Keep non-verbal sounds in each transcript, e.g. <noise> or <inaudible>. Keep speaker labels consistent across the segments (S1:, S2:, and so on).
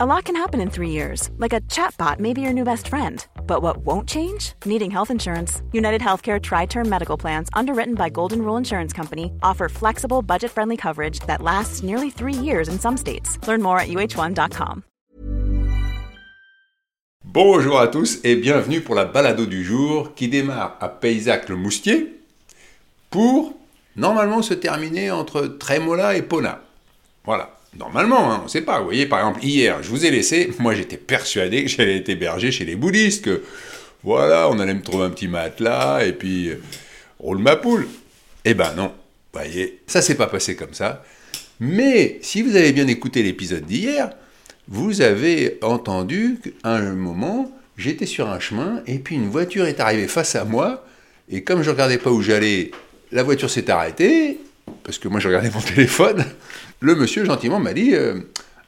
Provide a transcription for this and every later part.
S1: A lot can happen in three years, like a chatbot may be your new best friend. But what won't change? Needing health insurance. United Healthcare Tri Term Medical Plans, underwritten by Golden Rule Insurance Company, offer flexible, budget friendly coverage that lasts nearly three years in some states. Learn more at uh1.com.
S2: Bonjour à tous et bienvenue pour la balado du jour qui démarre à Paysac le Moustier pour normalement se terminer entre Trémola et Pona. Voilà. Normalement, hein, on ne sait pas. Vous voyez, par exemple, hier, je vous ai laissé, <laughs> moi j'étais persuadé que j'allais être hébergé chez les bouddhistes, que voilà, on allait me trouver un petit matelas, et puis, euh, roule ma poule. Eh ben non, vous voyez, ça s'est pas passé comme ça. Mais si vous avez bien écouté l'épisode d'hier, vous avez entendu qu'à un moment, j'étais sur un chemin, et puis une voiture est arrivée face à moi, et comme je regardais pas où j'allais, la voiture s'est arrêtée, parce que moi je regardais mon <laughs> téléphone, le monsieur gentiment m'a dit euh,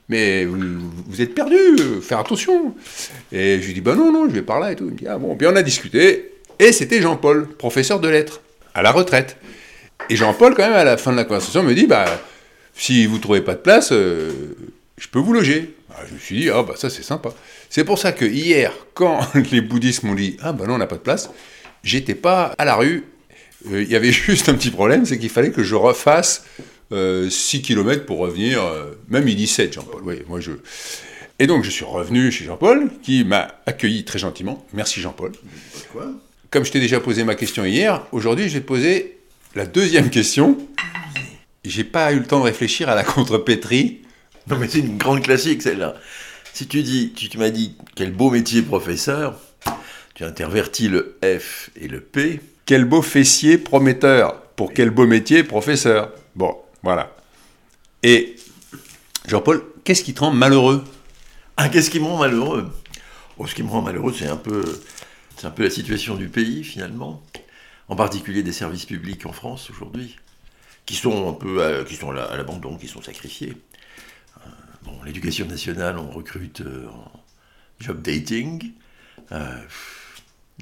S2: Mais vous, êtes perdu, euh, faire attention. Et je lui dis Bah non, non, je vais par là et tout. Il me dit Ah bon, puis on a discuté. Et c'était Jean-Paul, professeur de lettres, à la retraite. Et Jean-Paul, quand même, à la fin de la conversation, me dit Bah, si vous trouvez pas de place, euh, je peux vous loger. Ah, je me suis dit Ah bah ça c'est sympa. C'est pour ça que hier, <laughs> quand les bouddhistes m'ont dit Ah bah non, on n'a pas de place, j'étais pas à la rue. Il y avait <laughs> juste un petit problème, c'est qu'il fallait que je refasse 6 euh, km pour revenir, euh, même il dit 7, Jean-Paul. Oui, moi je. Et donc je suis revenu chez Jean-Paul, qui m'a accueilli très gentiment. Merci Jean-Paul. Comme je t'ai déjà posé ma question hier, aujourd'hui je vais te poser la deuxième question. J'ai pas eu le temps de réfléchir à la contrepétrie.
S3: Non mais c'est une grande classique celle-là. Si tu dis, tu, tu m'as dit quel beau métier professeur, tu intervertis le F et le P.
S2: Quel beau fessier prometteur pour quel beau métier professeur? Bon, voilà. Et Jean-Paul, qu'est-ce qui te rend malheureux?
S3: Ah, qu'est-ce qui me rend malheureux? Oh, Ce qui me rend malheureux, c'est un peu, un peu la situation du pays finalement, en particulier des services publics en France aujourd'hui, qui sont un peu, à, qui sont à l'abandon, qui sont sacrifiés. Euh, bon, l'éducation nationale, on recrute euh, en job dating. Euh,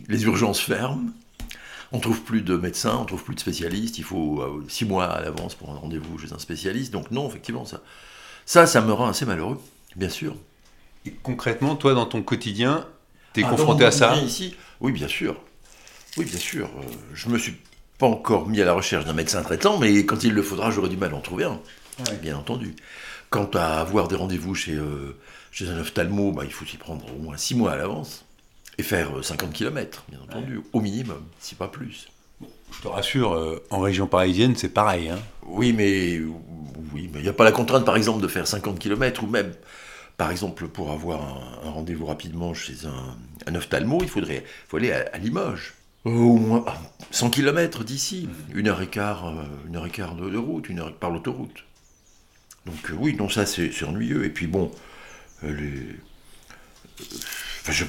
S3: les urgences ferment. On trouve plus de médecins, on trouve plus de spécialistes. Il faut euh, six mois à l'avance pour un rendez-vous chez un spécialiste. Donc non, effectivement, ça, ça, ça me rend assez malheureux, bien sûr.
S2: Et concrètement, toi, dans ton quotidien, tu es ah, confronté à ça
S3: ici Oui, bien sûr. Oui, bien sûr. Euh, je me suis pas encore mis à la recherche d'un médecin traitant, mais quand il le faudra, j'aurai du mal à en trouver un. Bien entendu. Quant à avoir des rendez-vous chez, euh, chez un ophtalmo, bah, il faut s'y prendre au moins six mois à l'avance. Et faire 50 euh, km, bien entendu, au minimum, si pas plus.
S2: Je te rassure, euh, en région parisienne, c'est pareil. Hein.
S3: Oui, mais oui, mais il n'y a pas la contrainte, par exemple, de faire 50 km, ou même, par exemple, pour avoir un, rendez-vous rapidement chez un, un ophtalmo, il faudrait faut aller à, Limoges. Au moins 100 km d'ici, une heure et quart, euh, une heure et quart de, route, une heure par l'autoroute. Donc oui, non, ça c'est ennuyeux. Et puis bon, les... Enfin, je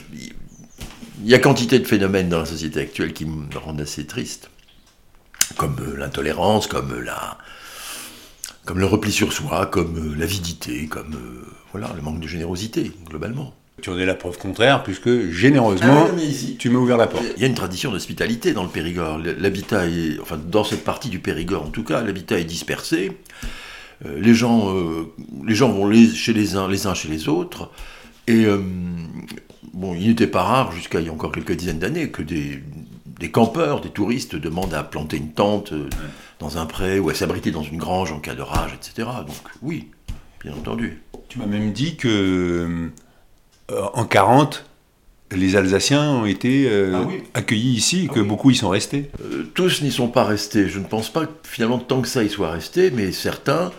S3: il y a quantité de phénomènes dans la société actuelle qui me rendent assez triste, comme euh, l'intolérance, comme euh, la, comme le repli sur soi, comme euh, l'avidité, comme voilà le manque de générosité globalement.
S2: Tu en es la preuve contraire, puisque généreusement, ah tu m'as ouvert la porte.
S3: Il y a une tradition d'hospitalité dans le Périgord. L'habitat est, enfin, dans cette partie du Périgord en tout cas, l'habitat est dispersé. les, gens, les gens vont les, chez les uns, les uns chez les autres. Et bon, il n'était pas rare, jusqu'à il y a encore quelques dizaines d'années, que des, campeurs, des touristes demandent à planter une tente euh, dans un pré ou à s'abriter dans une grange en cas de rage, etc. Donc oui, bien entendu.
S2: Tu m'as même dit que euh, en 40, les Alsaciens ont été euh, ah accueillis ici, ah que beaucoup y sont restés.
S3: tous n'y sont pas restés. Je ne pense pas que finalement tant que ça y soit resté, mais certains,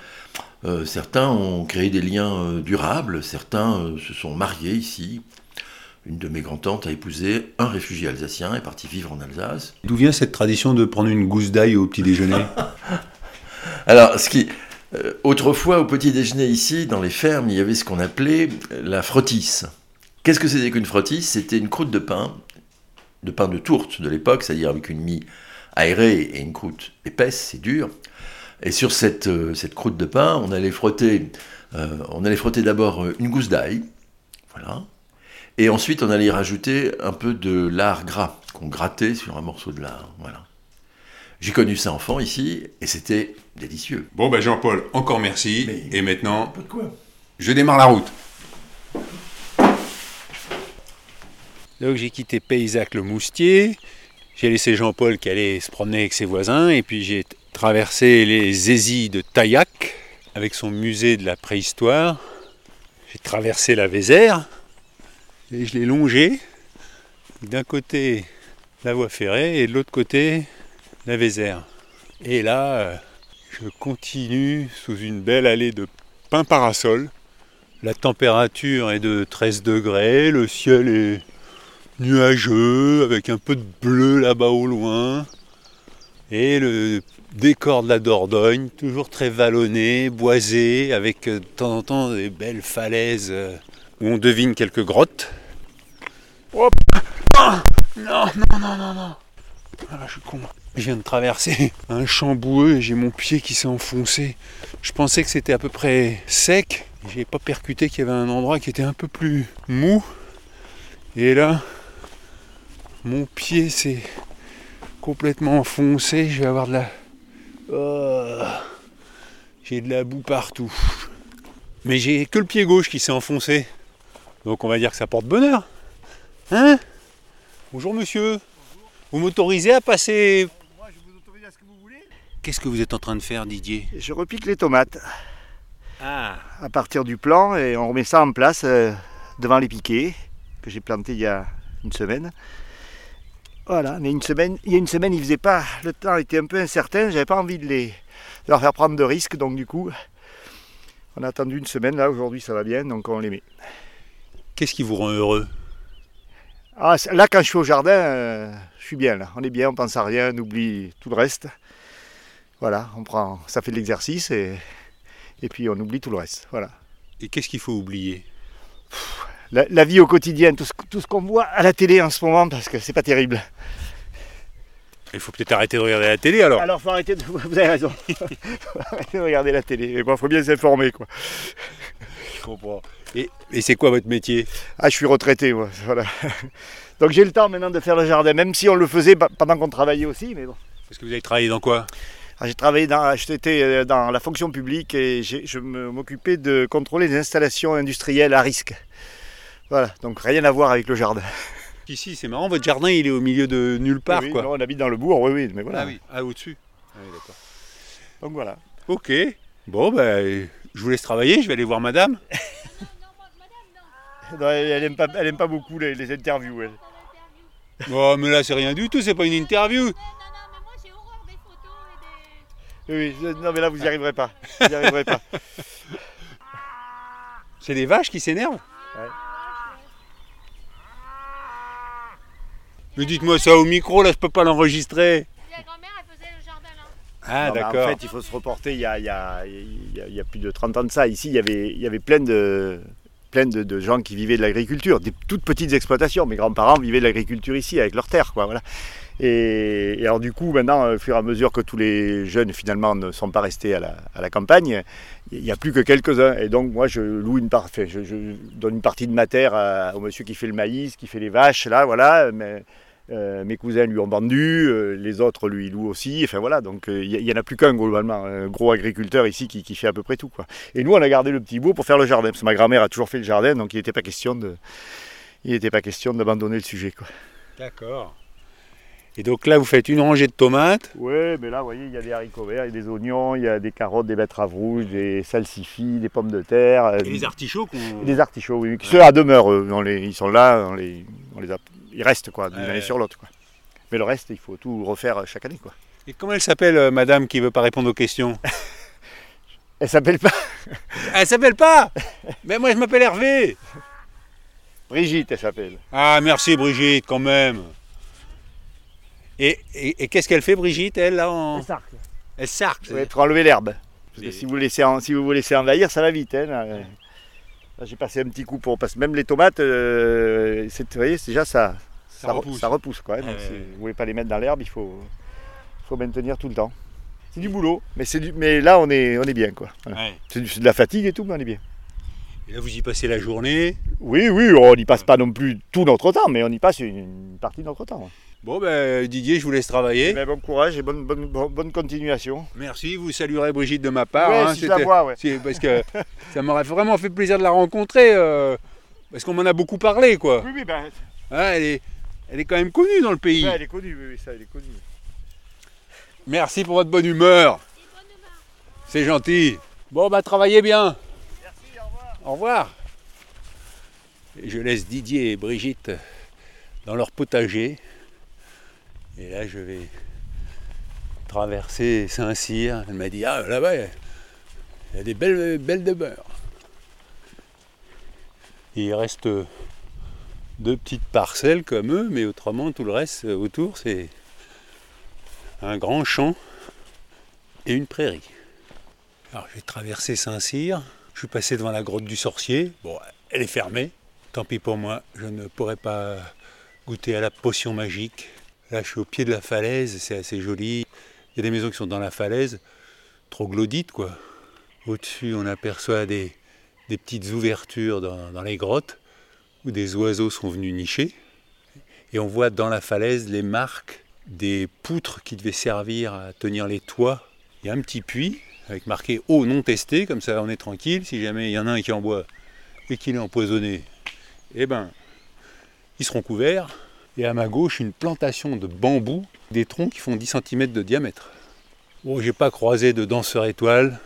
S3: certains ont créé des liens durables, certains se sont mariés ici, une de mes grands-tantes a épousé un réfugié alsacien et est partie vivre en Alsace.
S2: D'où vient cette tradition de prendre une gousse d'ail au petit déjeuner? <laughs>
S3: Alors, ce qui, euh, autrefois, au petit déjeuner ici, dans les fermes, il y avait ce qu'on appelait la frottisse. Qu'est-ce que c'était qu'une frottisse C'était une croûte de pain, de pain de tourte de l'époque, c'est-à-dire avec une mie aérée et une croûte épaisse et dure. Et sur cette, euh, cette croûte de pain, on allait frotter, euh, on allait frotter d'abord une gousse d'ail, voilà, et ensuite, on allait y rajouter un peu de lard gras qu'on grattait sur un morceau de lard. Voilà. J'ai connu ça enfant ici et c'était délicieux.
S2: Bon, ben Jean-Paul, encore merci. et maintenant, je démarre la route. Donc j'ai quitté Paysac le Moustier, j'ai laissé Jean-Paul qui allait se promener avec ses voisins, et puis j'ai traversé les Aisies de Taillac avec son musée de la préhistoire. J'ai traversé la Vézère et je l'ai longé. D'un côté la voie ferrée et de l'autre côté la Vézère. Et là, euh, je continue sous une belle allée de pin parasol. La température est de 13 degrés, le ciel est nuageux avec un peu de bleu là-bas au loin. Et le décor de la Dordogne, toujours très vallonné, boisé, avec euh, de temps en temps des belles falaises euh, où on devine quelques grottes. Ah Non, non, non, non, non Ah, je suis con. Je viens de traverser <laughs> un champ boueux et j'ai mon pied qui s'est enfoncé. Je pensais que c'était à peu près sec. J'ai pas percuté qu'il y avait un endroit qui était un peu plus mou. Et là, mon pied s'est complètement enfoncé. Je vais avoir de la. Oh, j'ai de la boue partout. Mais j'ai que le pied gauche qui s'est enfoncé. Donc on va dire que ça porte bonheur. Hein? Bonjour monsieur. Vous m'autorisez à passer.
S4: Moi, je vous autorise à ce que vous voulez.
S2: Qu'est-ce que vous êtes en train de faire, Didier?
S4: Je repique les tomates
S2: Ah
S4: à partir du plan et on remet ça en place euh, devant les piquets que j'ai plantés il y a une semaine. Voilà, mais une semaine, il y a une semaine, il faisait pas, le temps était un peu incertain, j'avais pas envie de les de leur faire prendre de risques, donc du coup, on a attendu une semaine, là aujourd'hui ça va bien, donc on les met.
S2: Qu'est-ce qui vous rend heureux?
S4: Ah, là quand je suis au jardin, euh, je suis bien là, on est bien, on pense à rien, on oublie tout le reste. Voilà, on prend, ça fait de l'exercice et, et puis on oublie tout le reste. Voilà.
S2: Et qu'est-ce qu'il faut oublier?
S4: La, la vie au quotidien, tout ce, tout ce qu'on voit à la télé en ce moment, parce que c'est pas terrible.
S2: Il faut peut-être arrêter de regarder la télé alors.
S4: Alors faut arrêter de. <laughs> Vous avez raison. <laughs> faut arrêter de regarder la télé. Mais bon, faut bien s'informer quoi.
S2: Je comprends. Et, et c'est quoi votre métier
S4: Ah, je suis retraité, moi. <laughs> Voilà. Donc j'ai le temps maintenant de faire le jardin, même si on le faisait pendant qu'on travaillait aussi, mais bon.
S2: Parce que vous avez travaillé dans quoi
S4: Ah, J'ai travaillé dans, j'étais euh, dans la fonction publique et je m'occupais de contrôler les installations industrielles à risque. Voilà, donc rien à voir avec le jardin. <laughs>
S2: Ici, c'est marrant, votre jardin il est au milieu de nulle part
S4: Oui,
S2: quoi.
S4: non, on habite dans le bourg, oui, oui, mais voilà.
S2: Ah oui, ah au-dessus. Ah oui, d'accord.
S4: Donc voilà.
S2: Ok. Bon, ben, je vous laisse travailler, je vais aller voir madame. <laughs>
S4: Non, elle, elle aime pas, elle aime pas beaucoup les, les interviews. elle.
S2: Oh, mais là, c'est rien du tout, c'est pas une interview.
S5: Non, non, mais moi j'ai horreur des photos et des.
S4: Oui, non mais là vous n'y arriverez pas. Vous n'y arriverez pas. <laughs>
S2: C'est des vaches qui s'énervent Mais dites-moi ça au micro, là, je peux pas l'enregistrer.
S5: La grand-mère elle faisait le jardin là.
S2: Ah,
S4: mais
S2: d'accord.
S4: En fait, il faut se reporter il y a, il y a- il y a- il y a plus de 30 ans de ça. Ici, il y avait, il y avait plein de plein de, de gens qui vivaient de l'agriculture, des toutes petites exploitations. Mes grands-parents vivaient de l'agriculture ici avec leurs terres, quoi. Voilà. Et, et alors du coup, maintenant, au fur et à mesure que tous les jeunes finalement ne sont pas restés à la, à la campagne, il n'y a plus que quelques-uns. Et donc moi, je loue une part, je, je donne une partie de ma terre à- au monsieur qui fait le maïs, qui fait les vaches, là, voilà. Mais, euh, mes cousins lui ont vendu, euh, les autres lui louent aussi. Enfin voilà, donc euh, il n'y en a plus qu'un globalement, un gros agriculteur ici qui, qui fait à peu près tout. Quoi. Et nous, on a gardé le petit bout pour faire le jardin, parce que ma grand-mère a toujours fait le jardin, donc il n'était pas question de, il n'était pas question d'abandonner le sujet. Quoi.
S2: D'accord. Et donc là, vous faites une rangée de tomates.
S4: Oui, mais là, vous voyez, il y a des haricots verts, il y a des oignons, il y a des carottes, des betteraves rouges, des salsifis, des pommes de terre. euh,
S2: Et les artichauts qu'on.
S4: des artichauts, oui, ceux à demeure, eux, on les- ils sont là, on les, on les a- ils restent quoi, d'une
S2: Ouais.
S4: année sur l'autre. Quoi. Mais le reste, il faut tout refaire chaque année. Quoi.
S2: Et comment elle s'appelle, euh, madame qui veut pas répondre aux questions? <laughs>
S4: Elle s'appelle pas <laughs>
S2: Elle s'appelle pas? Mais moi, je m'appelle Hervé.
S4: Brigitte, elle s'appelle.
S2: Ah, merci Brigitte, quand même. Et, et- et qu'est-ce qu'elle fait, Brigitte, elle, là en... Elle sarque.
S4: Ouais, pour enlever l'herbe. Parce que si vous, laissez en- si vous vous laissez envahir, ça va vite. hein, là. J'ai passé un petit coup pour. Parce que même les tomates, euh, c'est- vous voyez, déjà ça,
S2: Ça
S4: ça, re-
S2: repousse.
S4: ça repousse. Quoi, donc
S2: ouais.
S4: vous voulez pas les mettre dans l'herbe, il faut, faut maintenir tout le temps. C'est du boulot, mais, c'est du, mais là on est, on est bien. quoi. Voilà.
S2: Ouais.
S4: C'est, de la fatigue et tout, mais on est bien.
S2: Et là, vous y passez la journée?
S4: Oui, oui, on n'y passe pas non plus tout notre temps, mais on y passe une, une partie de notre temps. ouais.
S2: Bon, ben, Didier, je vous laisse travailler.
S4: Mais bon courage et bonne, bonne, bonne continuation.
S2: Merci, vous saluerez Brigitte de ma part.
S4: Ouais,
S2: hein,
S4: si je la
S2: c'était-
S4: vois, ouais.
S2: c'est- parce que <laughs> ça m'aurait vraiment fait plaisir de la rencontrer. euh, parce qu'on m'en a beaucoup parlé, quoi.
S4: Oui, oui, ben,
S2: Ah, elle, est, elle est quand même connue dans le pays.
S4: Elle est connue, oui, oui, ça, elle est connue.
S2: Merci pour votre bonne humeur. C'est gentil. Bon, bah, travaillez bien.
S4: Merci, au revoir.
S2: Au revoir. Et je laisse Didier et Brigitte dans leur potager. Et là, je vais traverser Saint-Cyr. Elle m'a dit Ah, là-bas, il y a des belles, belles demeures. Il reste deux petites parcelles comme eux, mais autrement, tout le reste autour, c'est un grand champ et une prairie. Alors, j'ai traversé Saint-Cyr. Je suis passé devant la grotte du sorcier. Bon, elle est fermée. Tant pis pour moi, je ne pourrai pas goûter à la potion magique. Là, je suis au pied de la falaise, c'est assez joli. Il y a des maisons qui sont dans la falaise, troglodytes quoi. Au-dessus, on aperçoit des, petites ouvertures dans, dans les grottes où des oiseaux sont venus nicher. Et on voit dans la falaise les marques des poutres qui devaient servir à tenir les toits. Il y a un petit puits avec marqué eau non testée, comme ça on est tranquille. Si jamais il y en a un qui en boit et qu'il est empoisonné, eh ben, ils seront couverts. Et à ma gauche, une plantation de bambous, des troncs qui font 10 cm de diamètre. Bon, j'ai pas croisé de danseur étoile.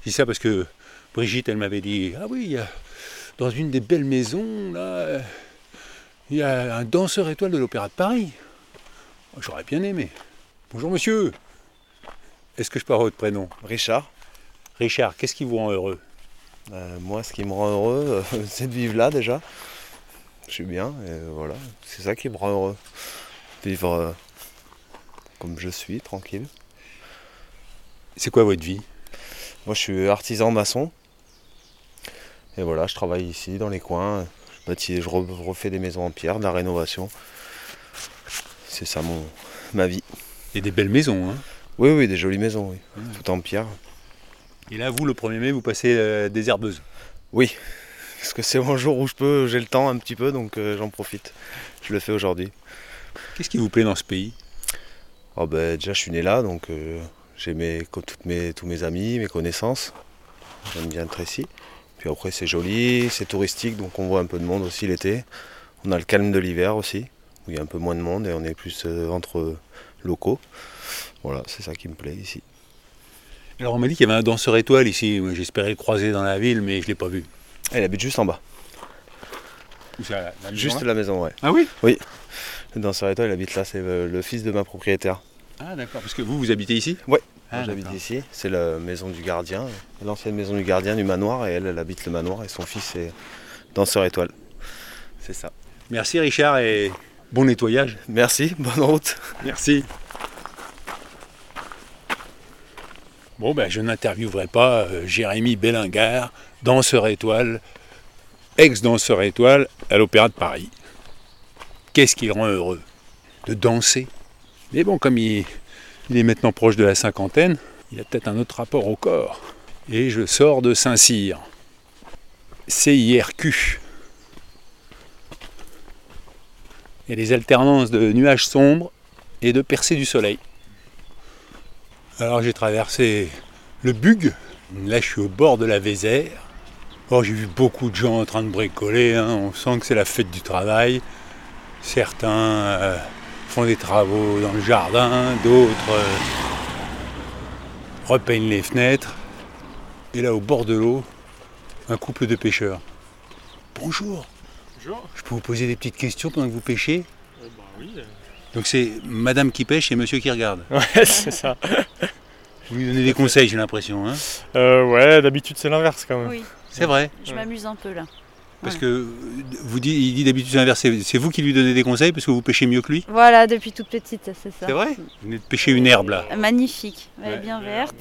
S2: Je dis ça parce que Brigitte, elle m'avait dit Ah oui, il y a- dans une des belles maisons, là, il y a un danseur étoile de l'Opéra de Paris. J'aurais bien aimé. Bonjour monsieur. Est-ce que je avoir votre prénom
S6: Richard,
S2: Richard, qu'est-ce qui vous rend heureux?
S6: Euh, moi ce qui me rend heureux, euh, <laughs> c'est de vivre là déjà. Je suis bien et voilà, c'est ça qui me rend heureux. Vivre euh, comme je suis, tranquille.
S2: C'est quoi votre vie?
S6: Moi je suis artisan maçon. Et voilà, je travaille ici dans les coins. Je, bâtis, je re- refais des maisons en pierre, de la rénovation. C'est ça mon, ma vie.
S2: A des belles maisons. Hein?
S6: Oui, oui, des jolies maisons, oui. Tout en pierre.
S2: Et là, vous, le 1er mai, vous passez euh, des herbeuses?
S6: Oui, parce que c'est un jour où je peux, j'ai le temps un petit peu, donc euh, j'en profite. Je le fais aujourd'hui.
S2: Qu'est-ce qui vous plaît dans ce pays?
S6: Oh ben, déjà, je suis né là, donc euh, j'ai mes, toutes mes, tous mes amis, mes connaissances. J'aime bien être ici. Puis après, c'est joli, c'est touristique, donc on voit un peu de monde aussi l'été. On a le calme de l'hiver aussi, où il y a un peu moins de monde et on est plus euh, entre locaux. Voilà, c'est ça qui me plaît ici.
S2: Alors, on m'a dit qu'il y avait un danseur étoile ici. J'espérais le croiser dans la ville, mais je ne l'ai pas vu.
S6: Elle habite juste en bas. Juste la maison, ouais.
S2: Ah oui?
S6: Le danseur étoile, il habite là, c'est euh, le fils de ma propriétaire.
S2: Ah, d'accord. Parce que vous, vous habitez ici?
S6: Ouais.
S2: Ah,
S6: J'habite ici, c'est la maison du gardien, l'ancienne maison du gardien du manoir, et elle, elle habite le manoir, et son fils est danseur étoile. C'est ça.
S2: Merci, Richard, et bon nettoyage.
S6: Merci, bonne route.
S2: Merci. Bon, ben, je n'interviewerai pas euh, Jérémy Bellingard, danseur étoile, ex-danseur étoile à l'Opéra de Paris. Qu'est-ce qui le rend heureux? De danser. Mais bon, comme il, est maintenant proche de la cinquantaine, il a peut-être un autre rapport au corps. Et je sors de Saint-Cyr. CIRQ. A des alternances de nuages sombres et de percées du soleil. Alors j'ai traversé le Bug. Là je suis au bord de la Vézère. Oh, j'ai vu beaucoup de gens en train de bricoler. hein. On sent que c'est la fête du travail. Certains euh, font des travaux dans le jardin, d'autres euh, repeignent les fenêtres. Et là au bord de l'eau, un couple de pêcheurs. Bonjour.
S7: Bonjour.
S2: Je peux vous poser des petites questions pendant que vous pêchez?
S7: Bah oui.
S2: Donc c'est madame qui pêche et monsieur qui regarde. <laughs>
S7: Ouais, c'est ça.
S2: Vous lui donnez des conseils, j'ai l'impression. Hein
S7: Euh, ouais, d'habitude c'est l'inverse quand même.
S8: Oui,
S2: c'est vrai.
S8: je m'amuse un peu là.
S2: Parce que euh, vous dit, il dit d'habitude c'est l'inverse. C'est vous qui lui donnez des conseils parce que vous pêchez mieux que lui
S8: Voilà, depuis toute petite, c'est ça.
S2: C'est vrai Vous venez de pêcher une herbe là.
S8: Magnifique, elle
S2: Ouais.
S8: est bien verte.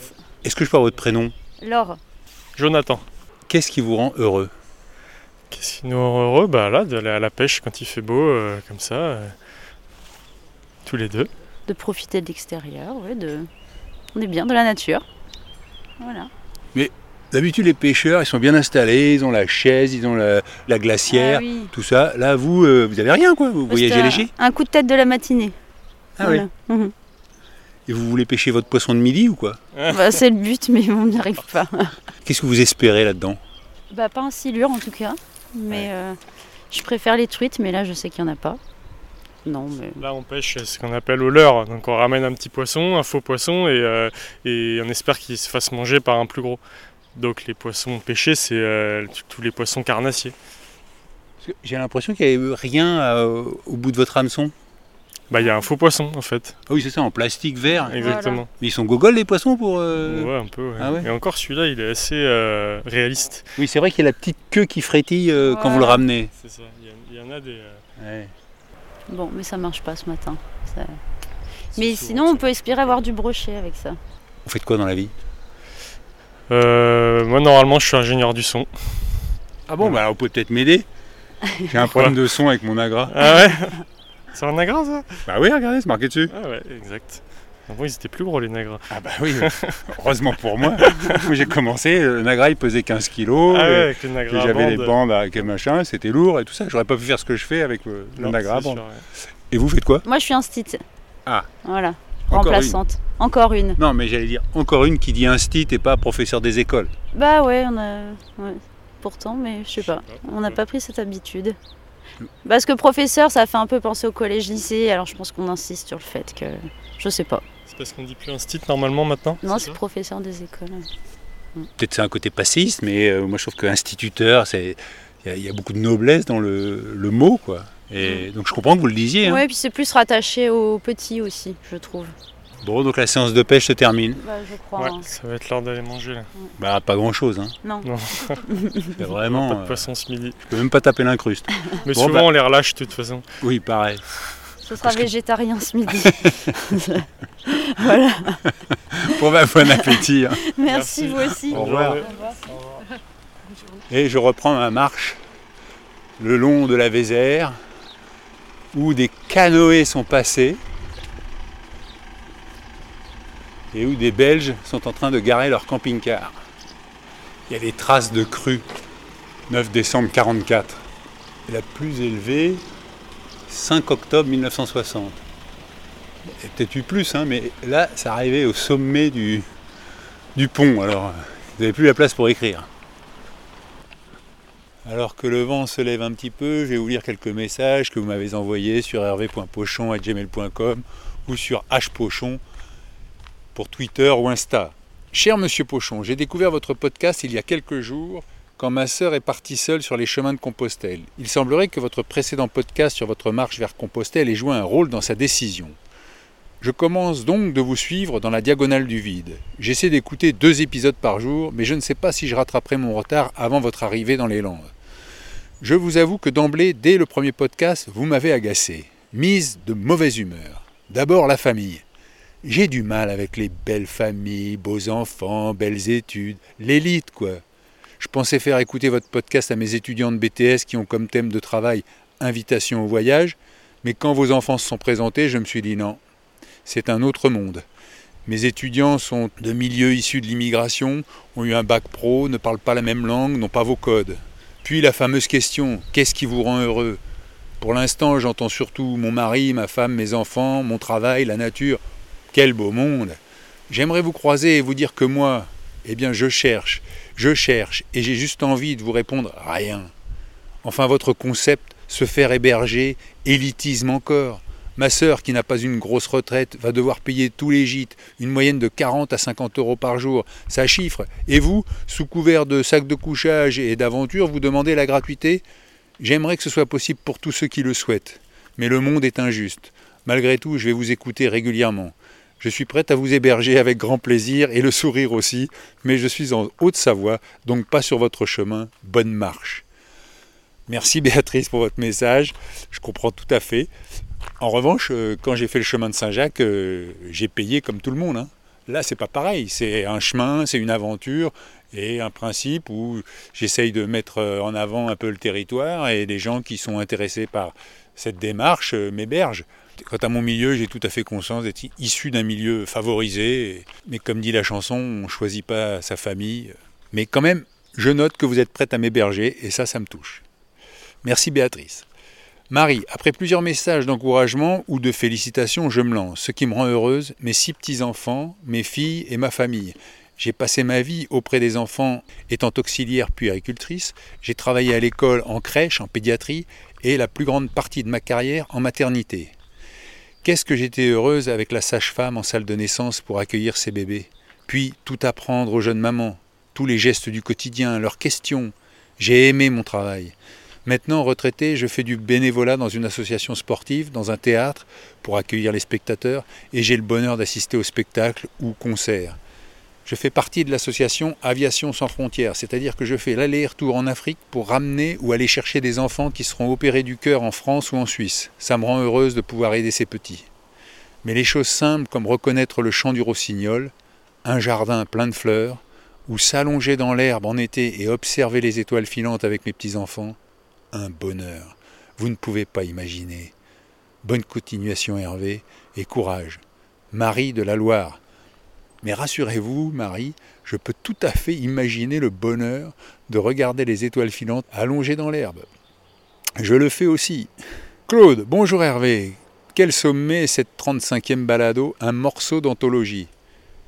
S2: Est-ce que je peux avoir votre prénom
S8: Laure,
S7: Jonathan.
S2: Qu'est-ce qui vous rend heureux
S7: Qu'est-ce qui nous rend heureux? Bah là, d'aller à la pêche quand il fait beau, euh, comme ça. euh, tous les deux.
S8: de profiter de l'extérieur, ouais, de... on est bien de la nature. Voilà.
S2: D'habitude les pêcheurs ils sont bien installés, ils ont la chaise, ils ont la, la glacière,
S8: Ah oui.
S2: tout ça. Là vous, euh, vous avez rien quoi, vous voyagez léger.
S8: Un coup de tête de la matinée.
S2: Ah oui.
S8: Voilà. Mhm.
S2: Et vous voulez pêcher votre poisson de midi ou quoi <laughs>
S8: Bah, c'est le but, mais on n'y arrive pas. <laughs>
S2: Qu'est-ce que vous espérez là-dedans
S8: bah, pas un silure en tout cas, mais euh, Je préfère les truites, mais là, je sais qu'il n'y en a pas. Non, mais.
S7: Là, on pêche ce qu'on appelle au leurre. Donc, on ramène un petit poisson, un faux poisson, et, euh, et on espère qu'il se fasse manger par un plus gros. Donc, les poissons pêchés, c'est euh, tous les poissons carnassiers.
S2: J'ai l'impression qu'il n'y avait rien euh, au bout de votre hameçon.
S7: Bah, il y a un faux poisson, en fait.
S2: Ah oui, c'est ça, en plastique vert.
S7: Exactement.
S2: Mais ils sont gogoles les poissons pour. euh,
S7: Ouais, un peu. ouais.
S2: Ah ouais
S7: Et encore, celui-là, il est assez euh, réaliste.
S2: Oui, c'est vrai qu'il y a la petite queue qui frétille euh, quand vous le ramenez.
S7: C'est ça. Il y, en a des. euh,
S2: Ouais.
S8: Bon, mais ça marche pas ce matin. Ça- Mais sinon, on peut espérer avoir du brochet avec ça.
S2: Vous faites quoi dans la vie?
S7: Euh, moi, normalement, je suis ingénieur du son.
S2: Ah bon, bah alors vous pouvez peut-être m'aider. J'ai un problème de son avec mon agra.
S7: Ah ouais? C'est un nagra, ça?
S2: Bah oui, regardez, c'est marqué dessus.
S7: Ah ouais, exact. Avant, ils étaient plus gros, les nagras.
S2: Ah bah oui, heureusement pour moi. Moi j'ai commencé, le nagra il pesait 15 kilos.
S7: ah ouais, avec les
S2: et
S7: nagras à
S2: j'avais les
S7: bande.
S2: bandes avec le machin, c'était lourd et tout ça. J'aurais pas pu faire ce que je fais avec le, le
S7: Non,
S2: nagra
S7: sûr, ouais.
S2: Et vous faites quoi?
S8: Moi, je suis un stit.
S2: Ah.
S8: Voilà.
S2: Encore
S8: Remplaçante. Encore une.
S2: Non, mais j'allais dire encore une qui dit instit et pas professeur des écoles.
S8: Bah ouais, on a. ouais. Pourtant, mais je sais pas.
S7: Je sais pas
S8: On n'a pas pris cette habitude. Parce que professeur, ça fait un peu penser au collège-lycée, alors je pense qu'on insiste sur le fait que. Je sais pas.
S7: C'est parce qu'on dit plus un stit normalement maintenant?
S8: Non,
S7: c'est
S8: professeur des écoles.
S2: Peut-être c'est un côté passiste, mais euh, moi je trouve que instituteur, c'est il y y, a beaucoup de noblesse dans le, le mot, quoi. Et donc je comprends que vous le disiez. hein.
S8: Ouais, puis c'est plus rattaché aux petits aussi, je trouve.
S2: Bon, donc la séance de pêche se termine.
S8: Bah, je crois.
S7: Ouais,
S8: hein.
S7: ça va être l'heure d'aller manger là.
S2: Bah pas grand chose, hein.
S8: Non.
S7: Non, <laughs>
S2: C'est
S7: pas
S2: vraiment.
S7: de
S2: euh,
S7: poisson ce midi.
S2: je peux même pas taper l'incruste. <laughs>
S7: Mais
S2: Bon,
S7: souvent
S2: bah-
S7: on les relâche de toute façon.
S2: Oui, pareil.
S8: Ce sera végétarien ce midi. <laughs> voilà.
S2: Bon bah bon appétit. hein.
S8: Merci,
S7: Merci.
S8: vous aussi.
S2: Au revoir.
S7: journée.
S2: Et je reprends ma marche le long de la Vézère, où des canoës sont passés et où des Belges sont en train de garer leur camping-car. Il y a des traces de crue. 9 décembre 44. Et la plus élevée, 5 octobre 1960. Il y a peut-être eu plus, hein, mais là, ça arrivait au sommet du, du pont. Alors, vous n'avez plus la place pour écrire. Alors que le vent se lève un petit peu, je vais vous lire quelques messages que vous m'avez envoyés sur hervé.pochon.gmail.com ou sur hpochon pour Twitter ou Insta. Cher Monsieur Pochon, j'ai découvert votre podcast il y a quelques jours quand ma sœur est partie seule sur les chemins de Compostelle. Il semblerait que votre précédent podcast sur votre marche vers Compostelle ait joué un rôle dans sa décision. Je commence donc de vous suivre dans la diagonale du vide. J'essaie d'écouter deux épisodes par jour, mais je ne sais pas si je rattraperai mon retard avant votre arrivée dans les Landes. Je vous avoue que d'emblée, dès le premier podcast, vous m'avez agacé. Mise de mauvaise humeur. D'abord la famille. J'ai du mal avec les belles familles, beaux enfants, belles études, l'élite quoi. Je pensais faire écouter votre podcast à mes étudiants de BTS qui ont comme thème de travail invitation au voyage, mais quand vos enfants se sont présentés, je me suis dit non, c'est un autre monde. Mes étudiants sont de milieux issus de l'immigration, ont eu un bac pro, ne parlent pas la même langue, n'ont pas vos codes. Puis la fameuse question, qu'est-ce qui vous rend heureux? Pour l'instant, j'entends surtout mon mari, ma femme, mes enfants, mon travail, la nature. Quel beau monde J'aimerais vous croiser et vous dire que moi, eh bien je cherche, je cherche, et j'ai juste envie de vous répondre rien. Enfin, votre concept, se faire héberger, élitisme encore. Ma sœur, qui n'a pas une grosse retraite, va devoir payer tous les gîtes, une moyenne de 40 à 50 euros par jour. Ça chiffre. Et vous, sous couvert de sacs de couchage et d'aventure, vous demandez la gratuité? J'aimerais que ce soit possible pour tous ceux qui le souhaitent. Mais le monde est injuste. Malgré tout, je vais vous écouter régulièrement. Je suis prête à vous héberger avec grand plaisir et le sourire aussi, mais je suis en Haute-Savoie, donc pas sur votre chemin. Bonne marche. Merci Béatrice pour votre message, je comprends tout à fait. En revanche, euh, quand j'ai fait le chemin de Saint-Jacques, euh, j'ai payé comme tout le monde. hein. Là, c'est pas pareil. C'est un chemin, c'est une aventure et un principe où j'essaye de mettre euh, en avant un peu le territoire et les gens qui sont intéressés par cette démarche m'hébergent. Quant à mon milieu, j'ai tout à fait conscience d'être issu d'un milieu favorisé. Mais comme dit la chanson, on ne choisit pas sa famille. Mais quand même, je note que vous êtes prête à m'héberger et ça, ça me touche. Merci Béatrice. Marie, après plusieurs messages d'encouragement ou de félicitations, je me lance. Ce qui me rend heureuse, mes six petits-enfants, mes filles et ma famille. J'ai passé ma vie auprès des enfants étant auxiliaire puis agricultrice. J'ai travaillé à l'école en crèche, en pédiatrie et la plus grande partie de ma carrière en maternité. Qu'est-ce que j'étais heureuse avec la sage-femme en salle de naissance pour accueillir ces bébés. Puis tout apprendre aux jeunes mamans, tous les gestes du quotidien, leurs questions. J'ai aimé mon travail. Maintenant, retraité, je fais du bénévolat dans une association sportive, dans un théâtre, pour accueillir les spectateurs, et j'ai le bonheur d'assister aux spectacles ou concerts. Je fais partie de l'association Aviation sans frontières, c'est-à-dire que je fais l'aller-retour en Afrique pour ramener ou aller chercher des enfants qui seront opérés du cœur en France ou en Suisse. Ça me rend heureuse de pouvoir aider ces petits. Mais les choses simples comme reconnaître le chant du rossignol, un jardin plein de fleurs, ou s'allonger dans l'herbe en été et observer les étoiles filantes avec mes petits-enfants, un bonheur. Vous ne pouvez pas imaginer. Bonne continuation Hervé et courage. Marie de la Loire. Mais rassurez-vous, Marie, je peux tout à fait imaginer le bonheur de regarder les étoiles filantes allongées dans l'herbe. Je le fais aussi. Claude, bonjour Hervé. Quel sommet cette 35e balado, un morceau d'anthologie.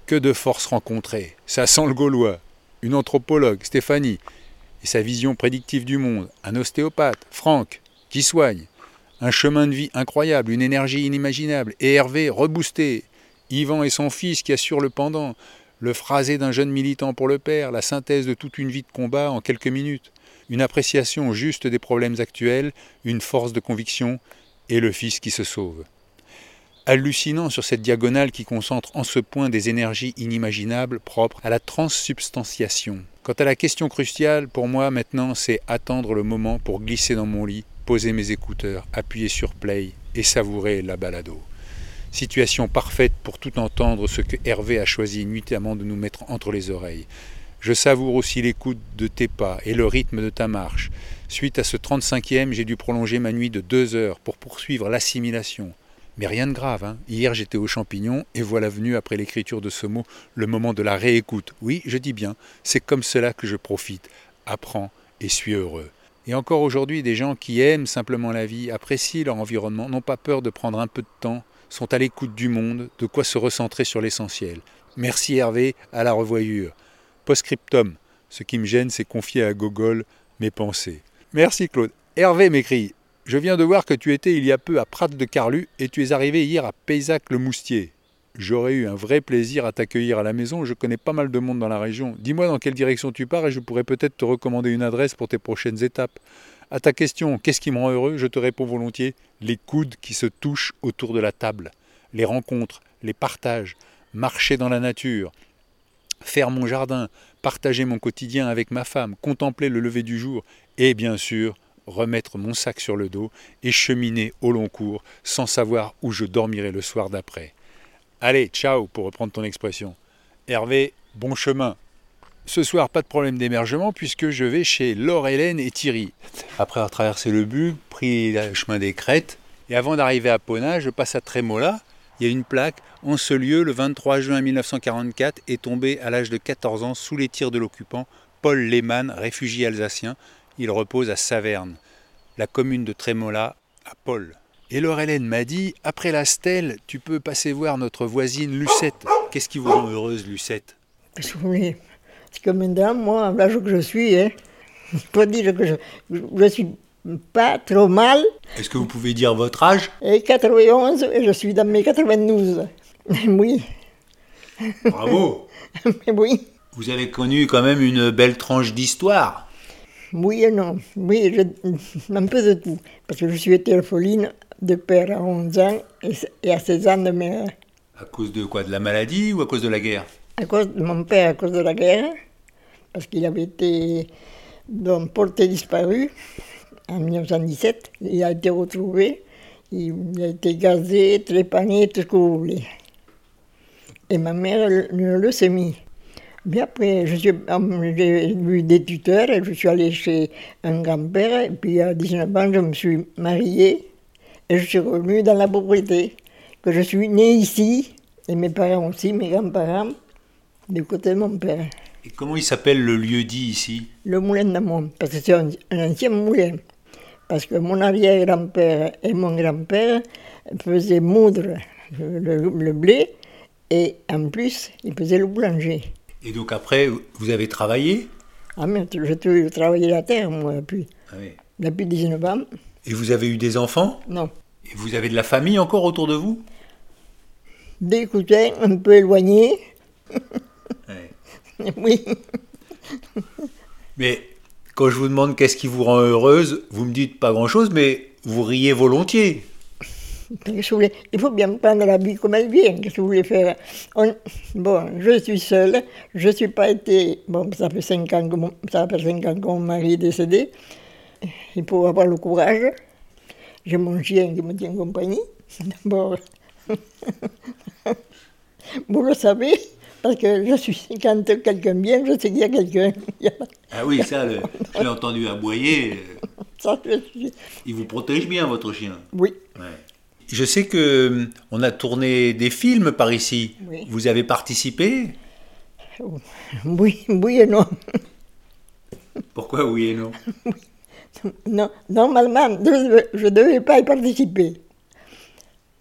S2: Que de forces rencontrées. Ça sent le Gaulois. Une anthropologue, Stéphanie, et sa vision prédictive du monde. Un ostéopathe, Franck, qui soigne. Un chemin de vie incroyable, une énergie inimaginable. Et Hervé, reboosté, Yvan et son fils qui assurent le pendant, le phrasé d'un jeune militant pour le père, la synthèse de toute une vie de combat en quelques minutes, une appréciation juste des problèmes actuels, une force de conviction, et le fils qui se sauve. Hallucinant sur cette diagonale qui concentre en ce point des énergies inimaginables propres à la transsubstantiation. Quant à la question cruciale, pour moi maintenant, c'est attendre le moment pour glisser dans mon lit, poser mes écouteurs, appuyer sur play et savourer la balado. Situation parfaite pour tout entendre ce que Hervé a choisi nuitamment de nous mettre entre les oreilles. Je savoure aussi l'écoute de tes pas et le rythme de ta marche. Suite à ce 35e, j'ai dû prolonger ma nuit de deux heures pour poursuivre l'assimilation. Mais rien de grave, hein. hier j'étais aux champignons et voilà venu après l'écriture de ce mot le moment de la réécoute. Oui, je dis bien, c'est comme cela que je profite, apprends et suis heureux. Et encore aujourd'hui, des gens qui aiment simplement la vie, apprécient leur environnement, n'ont pas peur de prendre un peu de temps sont à l'écoute du monde, de quoi se recentrer sur l'essentiel. Merci Hervé, à la revoyure. Postscriptum. Ce qui me gêne, c'est confier à Gogol mes pensées. Merci Claude. Hervé m'écrit Je viens de voir que tu étais il y a peu à Prat de Carlu et tu es arrivé hier à Paysac le Moustier. J'aurais eu un vrai plaisir à t'accueillir à la maison, je connais pas mal de monde dans la région. Dis-moi dans quelle direction tu pars et je pourrais peut-être te recommander une adresse pour tes prochaines étapes. À ta question, qu'est-ce qui me rend heureux? Je te réponds volontiers, les coudes qui se touchent autour de la table, les rencontres, les partages, marcher dans la nature, faire mon jardin, partager mon quotidien avec ma femme, contempler le lever du jour et bien sûr remettre mon sac sur le dos et cheminer au long cours sans savoir où je dormirai le soir d'après. Allez, ciao pour reprendre ton expression. Hervé, bon chemin. Ce soir, pas de problème d'émergement puisque je vais chez Laure Hélène et Thierry. Après avoir traversé le but, pris le chemin des crêtes, et avant d'arriver à Pona, je passe à Trémola. Il y a une plaque. En ce lieu, le 23 juin 1944, est tombé à l'âge de 14 ans sous les tirs de l'occupant Paul Lehmann, réfugié alsacien. Il repose à Saverne, la commune de Trémola, à Paul. Et Laure Hélène m'a dit Après la stèle, tu peux passer voir notre voisine Lucette. Qu'est-ce qui vous rend heureuse, Lucette?
S9: Parce que maintenant, moi, à l'âge que je suis, hein, <laughs> je peux dire que je ne suis pas trop mal.
S2: Est-ce que vous pouvez dire votre âge?
S9: Et 91, et je suis dans mes 92. <laughs> Oui.
S2: Bravo
S9: Mais <laughs> oui.
S2: Vous avez connu quand même une belle tranche d'histoire.
S9: Oui et non. Oui, je, un peu de tout. Parce que je suis été orpheline de père à 11 ans et à 16 ans de mère.
S2: À cause de quoi? De la maladie ou à cause de la guerre?
S9: À cause de mon père, à cause de la guerre, parce qu'il avait été donc, porté disparu en 1917. Il a été retrouvé, il a été gazé, trépané, tout ce que vous voulez. Et ma mère, une leucémie. Bien après, j'ai vu des tuteurs, et je suis allée chez un grand-père, et puis à 19 ans, je me suis mariée, et je suis revenue dans la propriété. Que je suis née ici, et mes parents aussi, mes grands-parents du côté de mon père.
S2: Et comment il s'appelle le lieu dit ici?
S9: Le moulin d'Amont, parce que c'est un, ancien moulin. Parce que mon arrière-grand-père et mon grand-père faisaient moudre le, blé et en plus, ils faisaient le boulanger.
S2: Et donc après, vous avez travaillé
S9: Ah, mais j'ai travaillé la terre, moi, depuis,
S2: Ah oui.
S9: depuis 19 ans.
S2: Et vous avez eu des enfants
S9: Non.
S2: Et vous avez de la famille encore autour de vous?
S9: Des cousins un peu éloignés. <laughs> oui.
S2: Mais quand je vous demande qu'est-ce qui vous rend heureuse, vous me dites pas grand-chose, mais vous riez volontiers.
S9: Voulez Il faut bien prendre la vie comme elle vient. Qu'est-ce que vous voulez faire? On- Bon, je suis seule. Je ne suis pas été. Bon, ça fait 5 ans que mon, ça fait cinq ans que mon mari est décédé. Il faut avoir le courage. J'ai mon chien qui me tient compagnie. <laughs> D'abord, <laughs> vous le savez, parce que je suis, quand quelqu'un vient, je sais qu'il y a quelqu'un. <laughs>
S2: Ah oui, ça, le- je l'ai entendu aboyer.
S9: Ça, je suis-
S2: Il vous protège bien, votre chien.
S9: Oui.
S2: Je sais que hum, on a tourné des films par ici.
S9: Oui.
S2: Vous avez participé? <laughs>
S9: Oui, oui et non. <laughs>
S2: Pourquoi oui et non?
S9: Non, normalement, je ne devais pas y participer.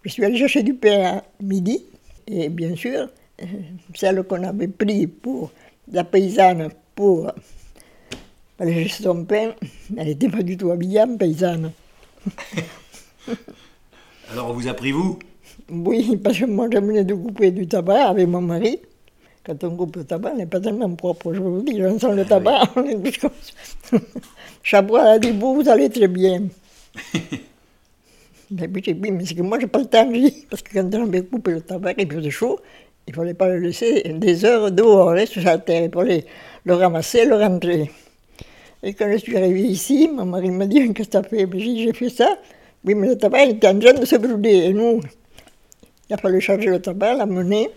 S9: Je suis allée chercher du pain à midi, et bien sûr, euh, celle qu'on avait pris pour la paysanne pour aller chercher son pain, elle n'était pas du tout habillée en paysanne. <laughs>
S2: Alors on vous a pris vous?
S9: Oui, parce que moi, je venais de couper du tabac avec mon mari. Quand on coupe le tabac, on n'est pas tellement propre, je vous dis, on sent le tabac, <laughs> on est plus comme ça. Chabois a dit, vous, vous allez très bien. <laughs> Mais puis j'ai dit, mais c'est que moi, j'ai pas le temps, parce que quand on avait coupé le tabac, il faisait chaud, il fallait pas le laisser des heures dehors, là, sur la terre, il fallait le ramasser, le rentrer. Et quand je suis arrivée ici, mon mari m'a dit, <laughs> qu'est-ce que t'as fait? J'ai fait ça. Oui, mais le tabac, il était en train de se brûler, et nous, il a fallu charger le tabac, l'amener,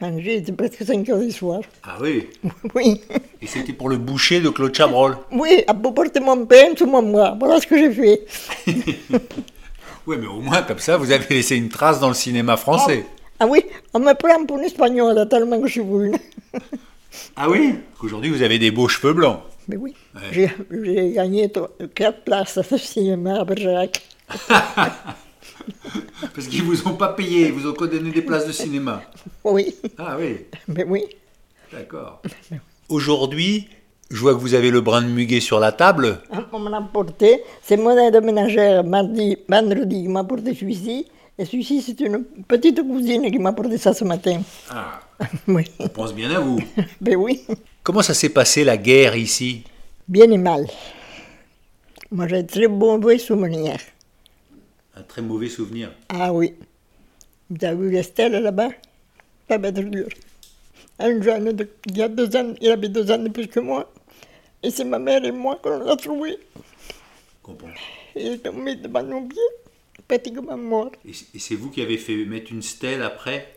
S9: manger, il était presque 5 heures du soir.
S2: Ah oui? <laughs>
S9: Oui,
S2: Et c'était pour le boucher de Claude Chabrol?
S9: oui, à porter mon pain sous mon bras, voilà ce que j'ai fait. <laughs>
S2: Oui, mais au moins comme ça, vous avez laissé une trace dans le cinéma français.
S9: Ah oui, on me prend pour une espagnole tellement que je suis brune. <laughs>
S2: Ah oui? Aujourd'hui, vous avez des beaux cheveux blancs.
S9: Mais oui,
S2: Ouais.
S9: j'ai gagné 4 places au cinéma à Bergerac. <laughs>
S2: Parce qu'ils vous ont pas payé, ils vous ont donné des places de cinéma.
S9: Oui,
S2: Ah oui,
S9: mais oui.
S2: d'accord. Aujourd'hui, je vois que vous avez le brin de muguet sur la table.
S9: On me l'a porté. C'est mon aide ménagère, mardi, vendredi, qui m'a porté celui-ci. Et celui-ci, c'est une petite cousine qui m'a porté ça ce matin.
S2: Ah, <laughs>
S9: Oui,
S2: on pense bien à vous. <laughs>
S9: ben oui.
S2: Comment ça s'est passé la guerre ici?
S9: Bien et mal. Moi, j'ai très mauvais souvenirs.
S2: Un très mauvais souvenir.
S9: Ah oui. Vous avez vu l'Estelle là-bas? Être dur. Un jeune, de, il y a deux ans, il avait deux ans de plus que moi. Et c'est ma mère et moi qu'on l'a trouvé.
S2: Comprends.
S9: Il est tombé devant nos pieds, pratiquement mort.
S2: Et et c'est vous qui avez fait mettre une stèle après?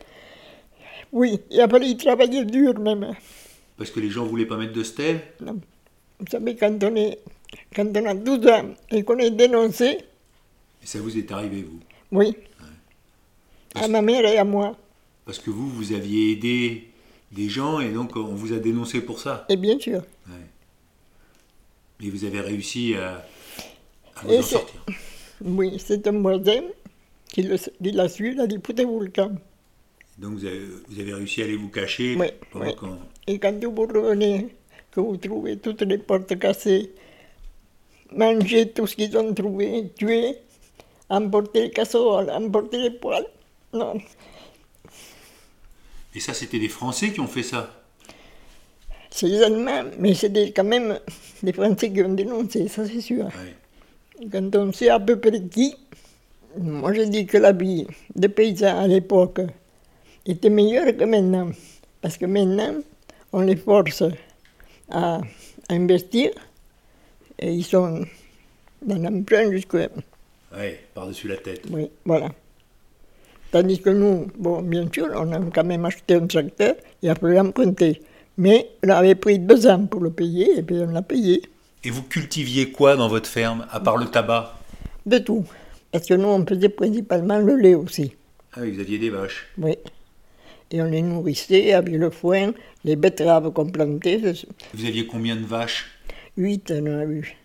S9: Oui, il a fallu y travailler dur même.
S2: Parce que les gens voulaient pas mettre de stèle?
S9: Non. Vous savez, quand on, est, quand on a 12 ans et qu'on est dénoncé,
S2: Et ça vous est arrivé, vous
S9: oui, à ma mère et à moi.
S2: Parce que vous, vous aviez aidé des gens et donc on vous a dénoncé pour ça.
S9: Et bien sûr.
S2: Et vous avez réussi à, à vous
S9: Et
S2: en sortir.
S9: Oui, c'est un voisin qui l'a su, il a dit foutez-vous le camp.
S2: Donc vous avez, vous avez réussi à aller vous cacher
S9: Oui,
S2: pendant
S9: oui.
S2: qu'on-
S9: Et quand vous revenez, que vous trouvez toutes les portes cassées, manger tout ce qu'ils ont trouvé, tuer, emporter les casseroles, emporter les poils. Non,
S2: Et ça, c'était des Français qui ont fait ça.
S9: c'est les Allemands, mais c'est des- quand même les Français qui ont dénoncé, ça c'est sûr. Quand on sait à peu près qui, moi je dis que la vie des paysans à l'époque était meilleure que maintenant. Parce que maintenant, on les force à, à investir et ils sont dans l'emprunt jusque.
S2: Oui, par-dessus la tête.
S9: Oui, voilà. Tandis que nous, bon, bien sûr, on a quand même acheté un tracteur et après emprunté. Mais on avait pris deux ans pour le payer et puis on l'a payé.
S2: Et vous cultiviez quoi dans votre ferme, à part le tabac?
S9: De tout. Parce que nous, on faisait principalement le lait aussi.
S2: Ah oui, vous aviez des vaches.
S9: Oui. Et on les nourrissait avec le foin, les betteraves qu'on plantait.
S2: Vous aviez combien de vaches?
S9: Huit, on en a eu.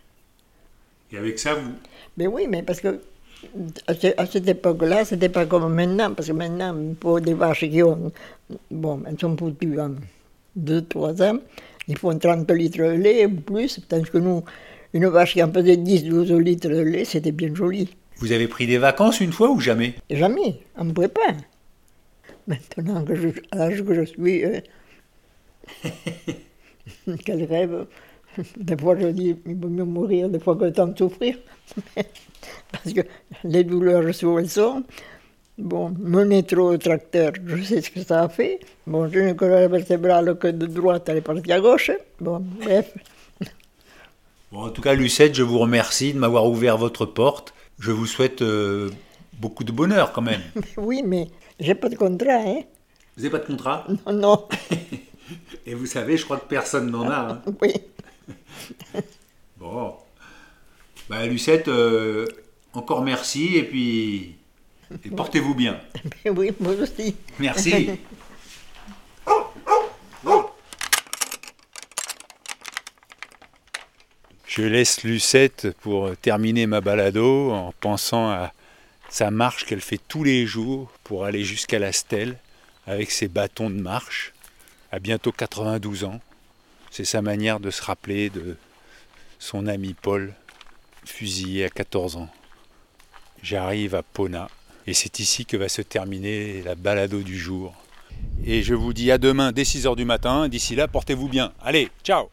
S2: Et avec ça, vous
S9: Mais oui, mais parce que à ce- à cette époque-là, c'était pas comme maintenant, parce que maintenant, pour des vaches qui ont. Bon, elles sont foutues. hein. 2-3 ans, ils font 30 litres de lait ou plus, tandis que nous, une vache qui en faisait 10-12 litres de lait, c'était bien joli.
S2: Vous avez pris des vacances une fois ou jamais?
S9: Jamais, on ne pouvait pas. Maintenant que je, à l'âge que je suis, euh, <laughs> quel rêve. <laughs> Des fois je dis, il vaut mieux mourir des fois que temps de souffrir. <laughs> Parce que les douleurs, je sais où elles sont. Bon, mener trop au tracteur, je sais ce que ça a fait. Bon, je n'ai que la vertébrale que de droite, elle est partie à gauche. Bon, bref.
S2: Bon, en tout cas, Lucette, je vous remercie de m'avoir ouvert votre porte. Je vous souhaite euh, beaucoup de bonheur quand même. <laughs>
S9: Oui, mais j'ai pas de contrat, hein.
S2: Vous n'avez pas de contrat?
S9: Non, non.
S2: Et vous savez, je crois que personne n'en a. hein.
S9: Oui. <laughs>
S2: Bon. Bah, Lucette, euh, encore merci et puis et portez-vous bien. <laughs>
S9: Oui, moi aussi.
S2: Merci. <laughs> Je laisse Lucette pour terminer ma balado en pensant à sa marche qu'elle fait tous les jours pour aller jusqu'à la stèle avec ses bâtons de marche à bientôt 92 ans. C'est sa manière de se rappeler de son ami Paul, fusillé à 14 ans. J'arrive à Pona et c'est ici que va se terminer la balado du jour. Et je vous dis à demain dès 6h du matin. D'ici là, portez-vous bien. Allez, ciao